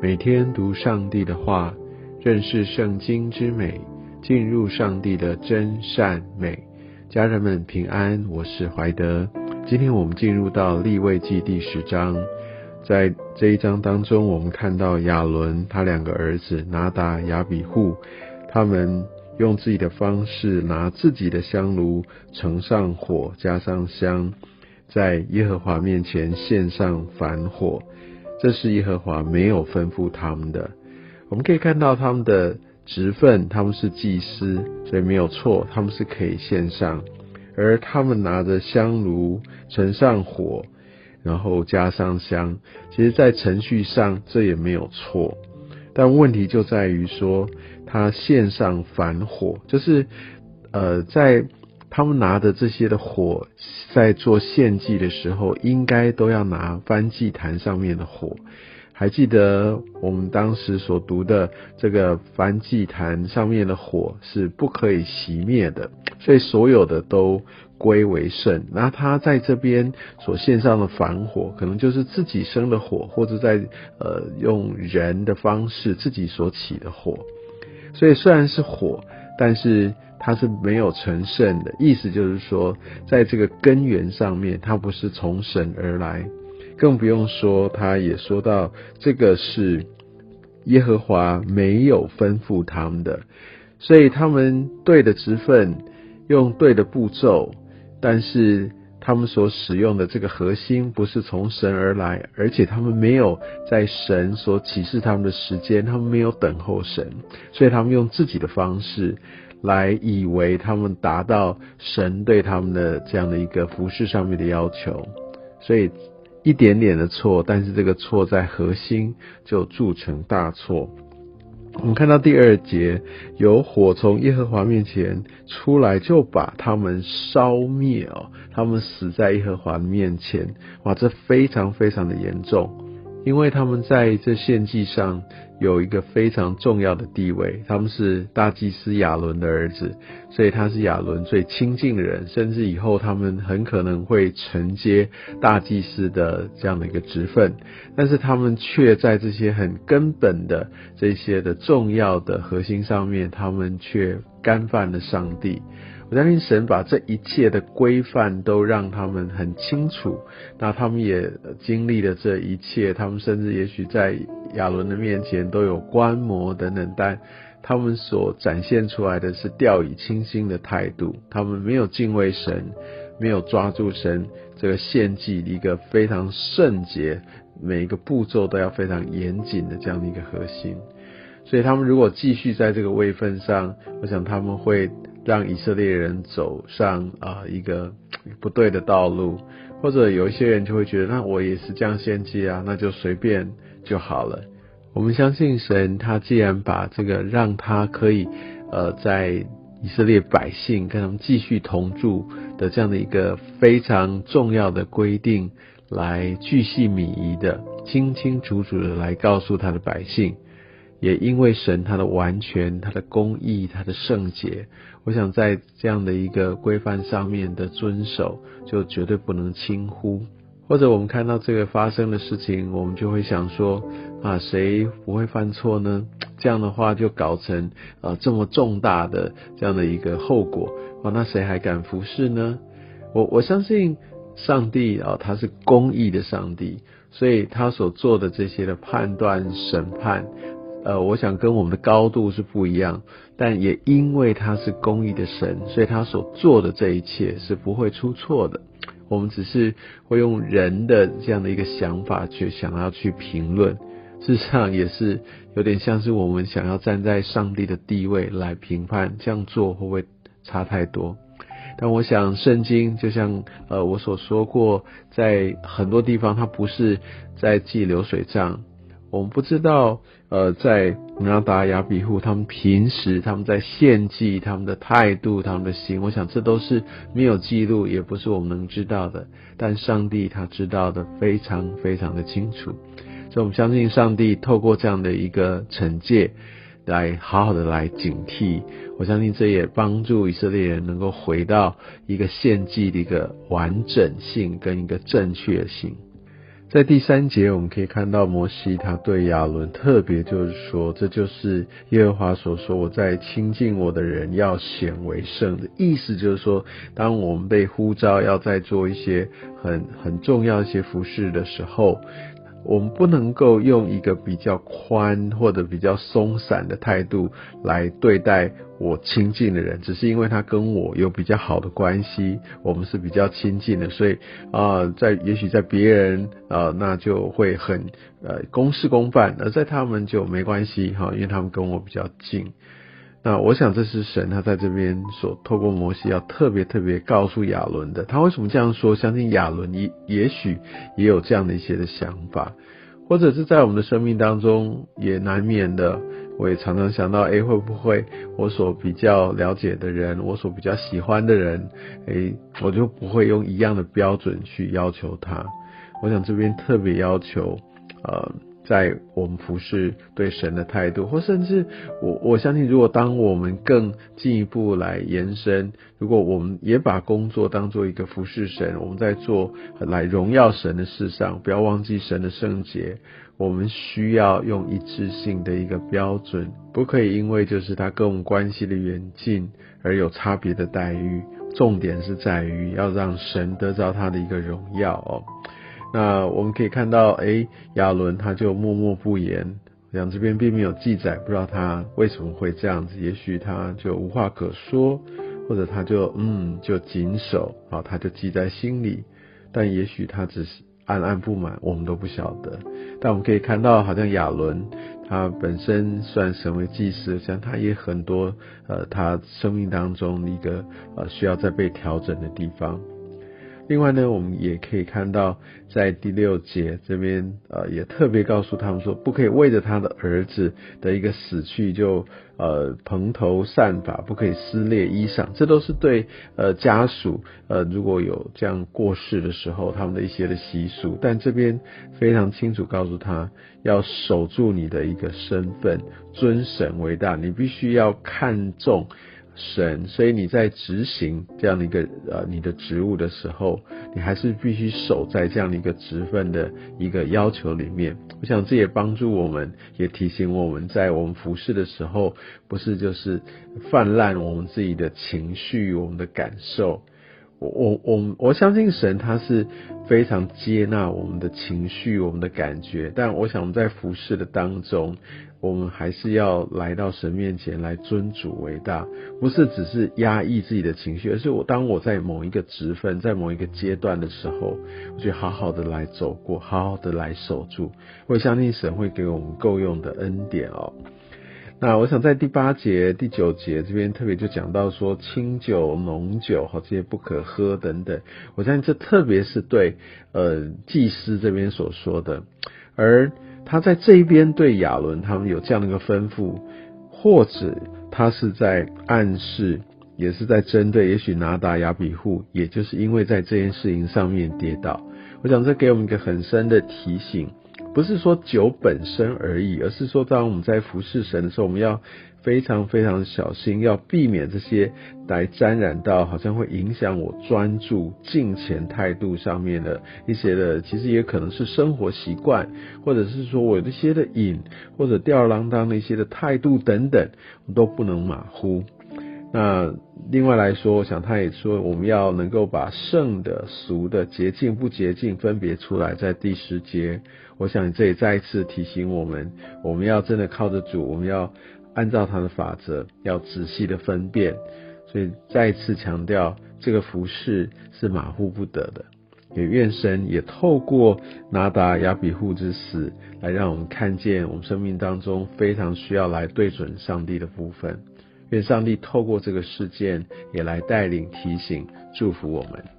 每天读上帝的话，认识圣经之美，进入上帝的真善美。家人们平安，我是怀德。今天我们进入到立位记第十章，在这一章当中，我们看到亚伦他两个儿子拿达、亚比户，他们用自己的方式拿自己的香炉盛上火，加上香，在耶和华面前献上凡火。这是耶和华没有吩咐他们的。我们可以看到他们的职分，他们是祭司，所以没有错，他们是可以献上。而他们拿着香炉盛上火，然后加上香，其实，在程序上这也没有错。但问题就在于说，他献上反火，就是呃，在他们拿的这些的火，在做献祭的时候，应该都要拿翻祭坛上面的火。还记得我们当时所读的这个燔祭坛上面的火是不可以熄灭的，所以所有的都归为圣。那他在这边所献上的凡火，可能就是自己生的火，或者在呃用人的方式自己所起的火。所以虽然是火，但是他是没有成圣的。意思就是说，在这个根源上面，他不是从神而来。更不用说，他也说到这个是耶和华没有吩咐他们的，所以他们对的职分，用对的步骤，但是他们所使用的这个核心不是从神而来，而且他们没有在神所启示他们的时间，他们没有等候神，所以他们用自己的方式来以为他们达到神对他们的这样的一个服饰上面的要求，所以。一点点的错，但是这个错在核心就铸成大错。我们看到第二节，有火从耶和华面前出来，就把他们烧灭哦，他们死在耶和华面前。哇，这非常非常的严重。因为他们在这献祭上有一个非常重要的地位，他们是大祭司亚伦的儿子，所以他是亚伦最亲近的人，甚至以后他们很可能会承接大祭司的这样的一个职分，但是他们却在这些很根本的这些的重要的核心上面，他们却干犯了上帝。我相信神把这一切的规范都让他们很清楚，那他们也经历了这一切，他们甚至也许在亚伦的面前都有观摩等等，但他们所展现出来的是掉以轻心的态度，他们没有敬畏神，没有抓住神这个献祭一个非常圣洁，每一个步骤都要非常严谨的这样的一个核心，所以他们如果继续在这个位份上，我想他们会。让以色列人走上啊一个不对的道路，或者有一些人就会觉得，那我也是这样献祭啊，那就随便就好了。我们相信神，他既然把这个让他可以呃在以色列百姓跟他们继续同住的这样的一个非常重要的规定，来巨细靡遗的、清清楚楚的来告诉他的百姓。也因为神他的完全、他的公义、他的圣洁，我想在这样的一个规范上面的遵守，就绝对不能轻忽。或者我们看到这个发生的事情，我们就会想说：啊，谁不会犯错呢？这样的话就搞成呃这么重大的这样的一个后果啊，那谁还敢服侍呢？我我相信上帝啊，他是公义的上帝，所以他所做的这些的判断、审判。呃，我想跟我们的高度是不一样，但也因为他是公义的神，所以他所做的这一切是不会出错的。我们只是会用人的这样的一个想法去想要去评论，事实上也是有点像是我们想要站在上帝的地位来评判，这样做会不会差太多？但我想圣经就像呃我所说过，在很多地方它不是在记流水账。我们不知道，呃，在拿达亚比户他们平时他们在献祭他们的态度他们的心，我想这都是没有记录，也不是我们能知道的。但上帝他知道的非常非常的清楚，所以我们相信上帝透过这样的一个惩戒，来好好的来警惕。我相信这也帮助以色列人能够回到一个献祭的一个完整性跟一个正确性。在第三节，我们可以看到摩西他对亚伦特别就是说，这就是耶和华所说：“我在亲近我的人要显为圣。”的意思就是说，当我们被呼召要在做一些很很重要一些服饰的时候。我们不能够用一个比较宽或者比较松散的态度来对待我亲近的人，只是因为他跟我有比较好的关系，我们是比较亲近的，所以啊，在也许在别人啊，那就会很呃公事公办，而在他们就没关系哈，因为他们跟我比较近。那我想这是神他在这边所透过摩西要特别特别告诉亚伦的。他为什么这样说？相信亚伦也也许也有这样的一些的想法，或者是在我们的生命当中也难免的。我也常常想到，哎，会不会我所比较了解的人，我所比较喜欢的人，哎，我就不会用一样的标准去要求他？我想这边特别要求，呃。在我们服侍对神的态度，或甚至我我相信，如果当我们更进一步来延伸，如果我们也把工作当做一个服侍神，我们在做来荣耀神的事上，不要忘记神的圣洁。我们需要用一致性的一个标准，不可以因为就是他跟我们关系的远近而有差别的待遇。重点是在于要让神得到他的一个荣耀哦。那我们可以看到，哎，亚伦他就默默不言，讲这边并没有记载，不知道他为什么会这样子，也许他就无话可说，或者他就嗯就谨守，啊，他就记在心里，但也许他只是暗暗不满，我们都不晓得。但我们可以看到，好像亚伦他本身算成为祭司，像他也很多呃，他生命当中一个呃需要再被调整的地方。另外呢，我们也可以看到，在第六节这边，呃，也特别告诉他们说，不可以为着他的儿子的一个死去就呃蓬头散发，不可以撕裂衣裳，这都是对呃家属呃如果有这样过世的时候他们的一些的习俗。但这边非常清楚告诉他，要守住你的一个身份，尊神为大，你必须要看重。神，所以你在执行这样的一个呃你的职务的时候，你还是必须守在这样的一个职分的一个要求里面。我想这也帮助我们，也提醒我们在我们服侍的时候，不是就是泛滥我们自己的情绪、我们的感受。我我我我相信神他是非常接纳我们的情绪、我们的感觉，但我想我们在服侍的当中。我们还是要来到神面前来尊主为大，不是只是压抑自己的情绪，而是我当我在某一个职分，在某一个阶段的时候，我就好好的来走过，好好的来守住。我相信神会给我们够用的恩典哦。那我想在第八节、第九节这边特别就讲到说清酒、浓酒哈这些不可喝等等。我相信这特别是对呃祭司这边所说的，而。他在这一边对亚伦他们有这样的一个吩咐，或者他是在暗示，也是在针对，也许拿达亚比户，也就是因为在这件事情上面跌倒。我想这给我们一个很深的提醒，不是说酒本身而已，而是说当我们在服侍神的时候，我们要。非常非常小心，要避免这些来沾染到，好像会影响我专注、敬虔态度上面的一些的，其实也可能是生活习惯，或者是说我这些的瘾，或者吊儿郎当的一些的态度等等，我都不能马虎。那另外来说，我想他也说，我们要能够把圣的、俗的、洁净不洁净分别出来，在第十节，我想这也再一次提醒我们，我们要真的靠着主，我们要。按照他的法则，要仔细的分辨，所以再一次强调，这个服饰是马虎不得的。也愿神也透过拿达亚比户之死，来让我们看见我们生命当中非常需要来对准上帝的部分。愿上帝透过这个事件，也来带领、提醒、祝福我们。